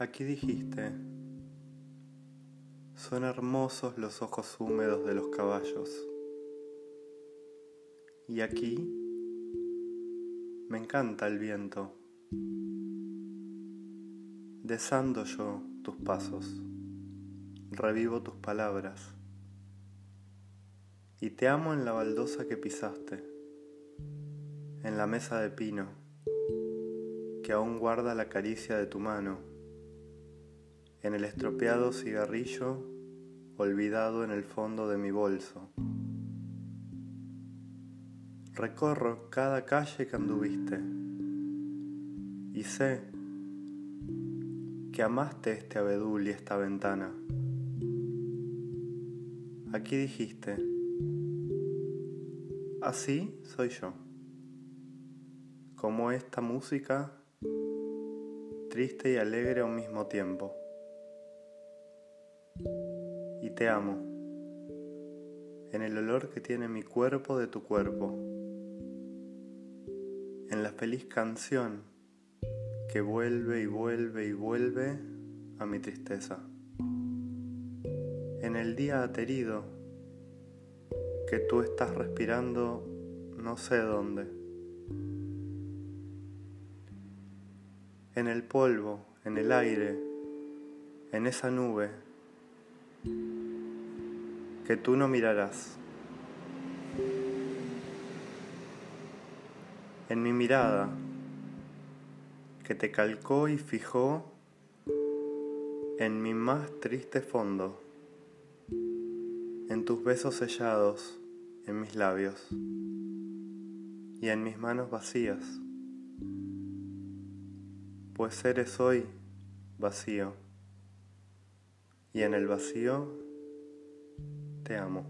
Aquí dijiste, son hermosos los ojos húmedos de los caballos. Y aquí me encanta el viento. Desando yo tus pasos, revivo tus palabras. Y te amo en la baldosa que pisaste, en la mesa de pino, que aún guarda la caricia de tu mano, en el estropeado cigarrillo olvidado en el fondo de mi bolso. Recorro cada calle que anduviste y sé que amaste este abedul y esta ventana. Aquí dijiste, así soy yo, como esta música triste y alegre a un mismo tiempo. Y te amo, en el olor que tiene mi cuerpo de tu cuerpo, en la feliz canción que vuelve y vuelve y vuelve a mi tristeza. En el día aterido que tú estás respirando no sé dónde. En el polvo, en el aire, en esa nube que tú no mirarás. En mi mirada, que te calcó y fijó en mi más triste fondo, en tus besos sellados en mis labios y en mis manos vacías, pues eres hoy vacío y en el vacío Te amo.